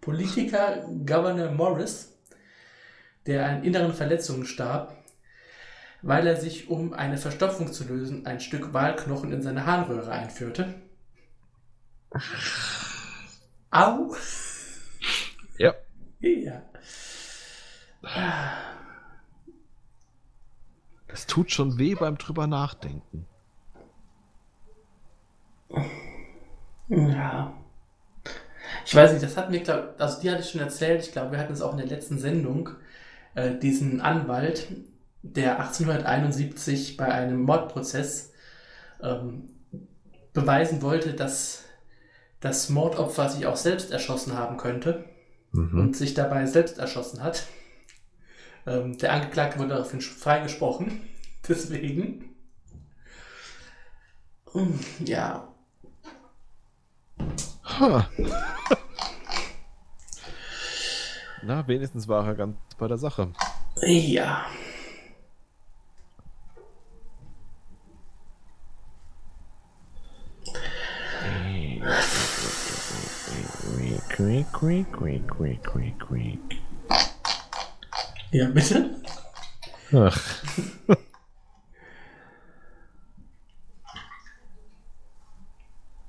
Politiker Governor Morris, der an inneren Verletzungen starb, weil er sich, um eine Verstopfung zu lösen, ein Stück Walknochen in seine Harnröhre einführte. Au! Ja. Ja. Das tut schon weh beim drüber nachdenken. Ja. Ich weiß nicht, das hat mir, glaub, also die hatte ich schon erzählt, ich glaube, wir hatten es auch in der letzten Sendung, äh, diesen Anwalt, der 1871 bei einem Mordprozess ähm, beweisen wollte, dass das Mordopfer sich auch selbst erschossen haben könnte mhm. und sich dabei selbst erschossen hat. Ähm, der Angeklagte wurde daraufhin freigesprochen. Deswegen. Ja. Ha. Na, wenigstens war er ganz bei der Sache. Ja. Quiek, quiek, quiek, quiek, quiek, quiek. Ja, bitte? Ach.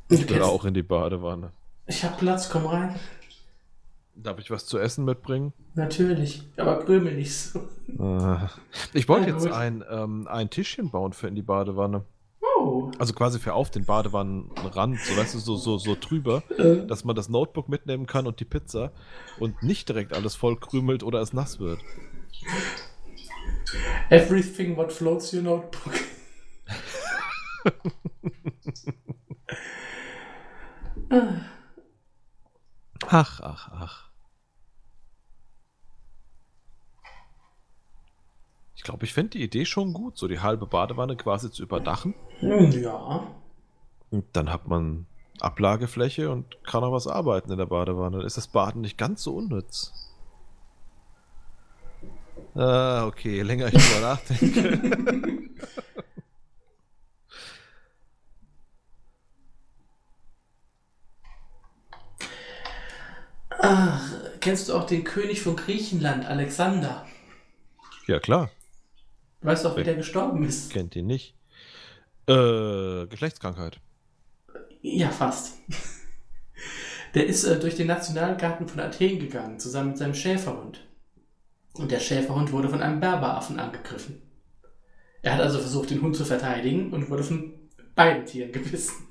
Ich will auch in die Badewanne. Ich hab Platz, komm rein. Darf ich was zu essen mitbringen? Natürlich, aber krümel nicht so. Äh, ich wollte jetzt ein, ähm, ein Tischchen bauen für in die Badewanne. Oh. Also quasi für auf den Badewannenrand, so weißt du, so, so, so drüber, Äh, dass man das Notebook mitnehmen kann und die Pizza und nicht direkt alles voll krümelt oder es nass wird. everything what floats your notebook. Ach, ach, ach. Glaube, ich fände die Idee schon gut, so die halbe Badewanne quasi zu überdachen. Hm, Ja. Und dann hat man Ablagefläche und kann auch was arbeiten in der Badewanne. Dann ist das Baden nicht ganz so unnütz. Ah, okay, je länger ich drüber nachdenke. Ach, kennst du auch den König von Griechenland, Alexander? ja, klar, Weißt du auch, wie der gestorben ist? kennt ihn nicht. Äh, Geschlechtskrankheit. Ja, fast. Der ist äh, durch den Nationalgarten von Athen gegangen, zusammen mit seinem Schäferhund. Und der Schäferhund wurde von einem Berberaffen angegriffen. Er hat also versucht, den Hund zu verteidigen und wurde von beiden Tieren gebissen.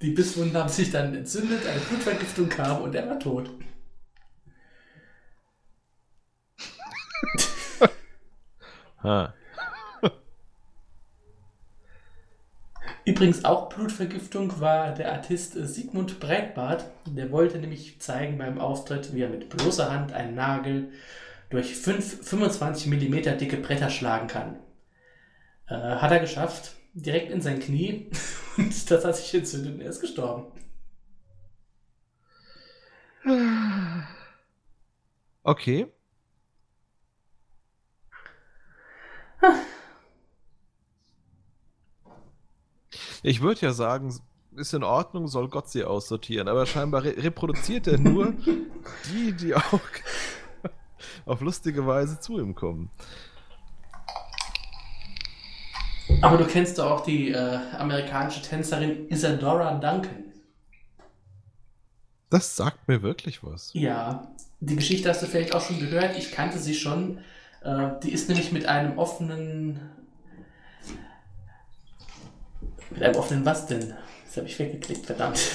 Die Bisswunden haben sich dann entzündet, eine Blutvergiftung kam und er war tot. Ha. Übrigens auch Blutvergiftung war der Artist Sigmund Breitbart. Der wollte nämlich zeigen beim Auftritt, wie er mit bloßer Hand einen Nagel durch fünf 25 mm dicke Bretter schlagen kann. Äh, hat er geschafft, direkt in sein Knie und das hat sich entzündet und er ist gestorben. Okay. Ich würde ja sagen, ist in Ordnung, soll Gott sie aussortieren, aber scheinbar re reproduziert er nur die, die auch auf lustige Weise zu ihm kommen. Aber du kennst doch auch die äh, amerikanische Tänzerin Isadora Duncan. Das sagt mir wirklich was. Ja, die Geschichte hast du vielleicht auch schon gehört. Ich kannte sie schon. Äh, die ist nämlich mit einem offenen. Mit einem offenen was denn? Das habe ich weggeklickt, verdammt.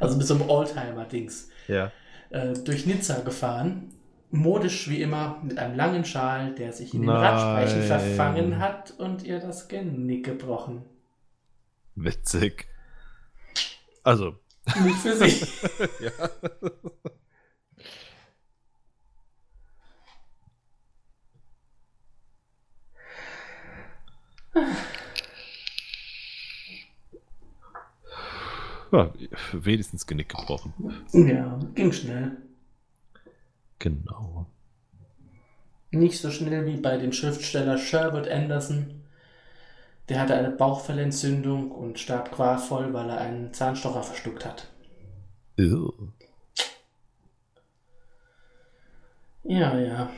Also mit so einem Oldtimer-Dings. Ja. Äh, durch Nizza gefahren. Modisch wie immer, mit einem langen Schal, der sich in den Nein. Radspeichen verfangen hat und ihr das Genick gebrochen. Witzig. Also, Nicht für sie. ja. Ja, wenigstens Genick gebrochen. ja, ging schnell. Genau. Nicht so schnell wie bei dem Schriftsteller Sherwood Anderson. Der hatte eine Bauchfellentzündung und starb qualvoll, weil er einen Zahnstocher verstuckt hat. Ew. Ja, ja.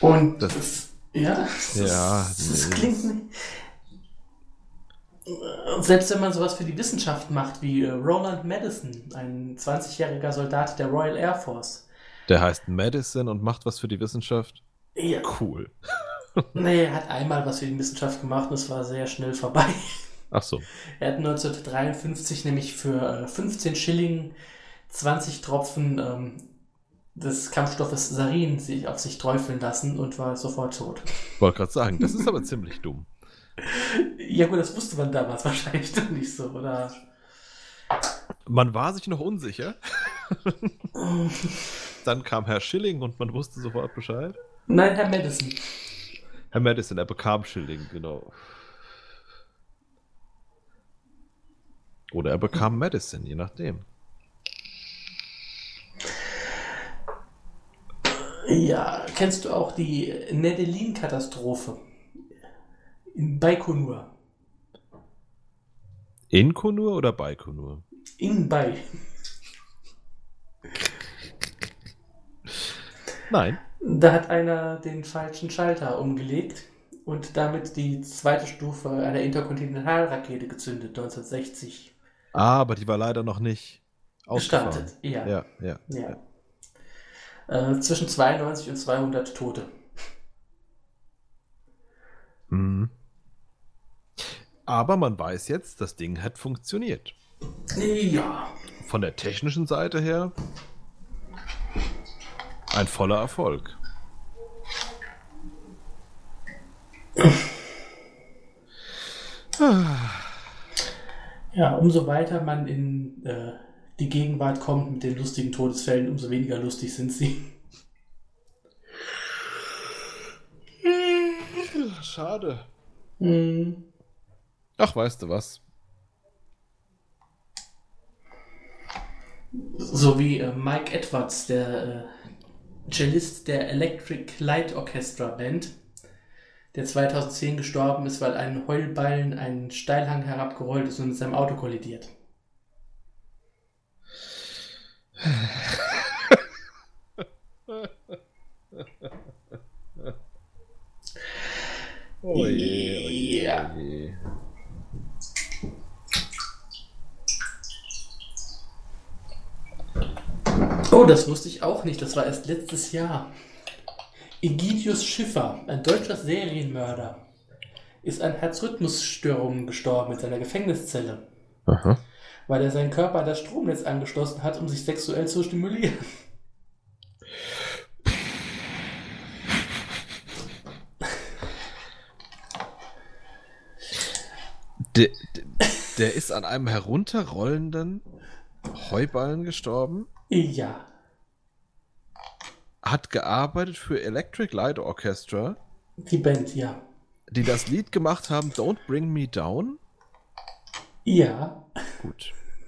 Und Das- das, ja, das, Ja, das, nee. klingt nicht. Selbst wenn man sowas für die Wissenschaft macht, wie äh, Roland Madison, ein 20-jähriger Soldat der Royal Air Force. Der heißt Madison und macht was für die Wissenschaft. Ja, Cool. nee, er hat einmal was für die Wissenschaft gemacht und es war sehr schnell vorbei. Ach so. Er hat 1953 nämlich für äh, 15 Schilling 20 Tropfen ähm, des Kampfstoffes Sarin sich auf sich träufeln lassen und war sofort tot. Wollte gerade sagen, das ist aber ziemlich dumm. Ja gut, das wusste man damals wahrscheinlich noch nicht so, oder? Man war sich noch unsicher. Dann kam Herr Schilling und man wusste sofort Bescheid. Nein, Herr Madison. Herr Madison, er bekam Schilling, genau. Oder er bekam Madison, je nachdem. Ja, kennst du auch die Nedelin-Katastrophe in Baikonur? In Konur oder bei Konur? In Bai. Nein. Da hat einer den falschen Schalter umgelegt und damit die zweite Stufe einer Interkontinentalrakete gezündet, 1960. Ah, aber die war leider noch nicht ausgefahren. Gestartet, ja. Ja, ja. ja. Äh, zwischen 92 und 200 Tote. Mhm. Aber man weiß jetzt, das Ding hat funktioniert. Ja. Von der technischen Seite her ein voller Erfolg. Ja, umso weiter man in äh, die Gegenwart kommt mit den lustigen Todesfällen, umso weniger lustig sind sie. Schade. Hm. Ach, weißt du was? So wie äh, Mike Edwards, der äh, Cellist der Electric Light Orchestra Band, der 2010 gestorben ist, weil ein Heulballen einen Steilhang herabgerollt ist und mit seinem Auto kollidiert. Oh je, oh je, Ja. oh je. Oh, das wusste ich auch nicht. Das war erst letztes Jahr. Egidius Schiffer, ein deutscher Serienmörder, ist an Herzrhythmusstörungen gestorben in seiner Gefängniszelle, Aha. Weil er seinen Körper an das Stromnetz angeschlossen hat, um sich sexuell zu stimulieren. Der, der, der ist an einem herunterrollenden Heuballen gestorben, Ja, hat gearbeitet für Electric Light Orchestra, die Band, ja. die das Lied gemacht haben, Don't Bring Me Down. Ja. Gut.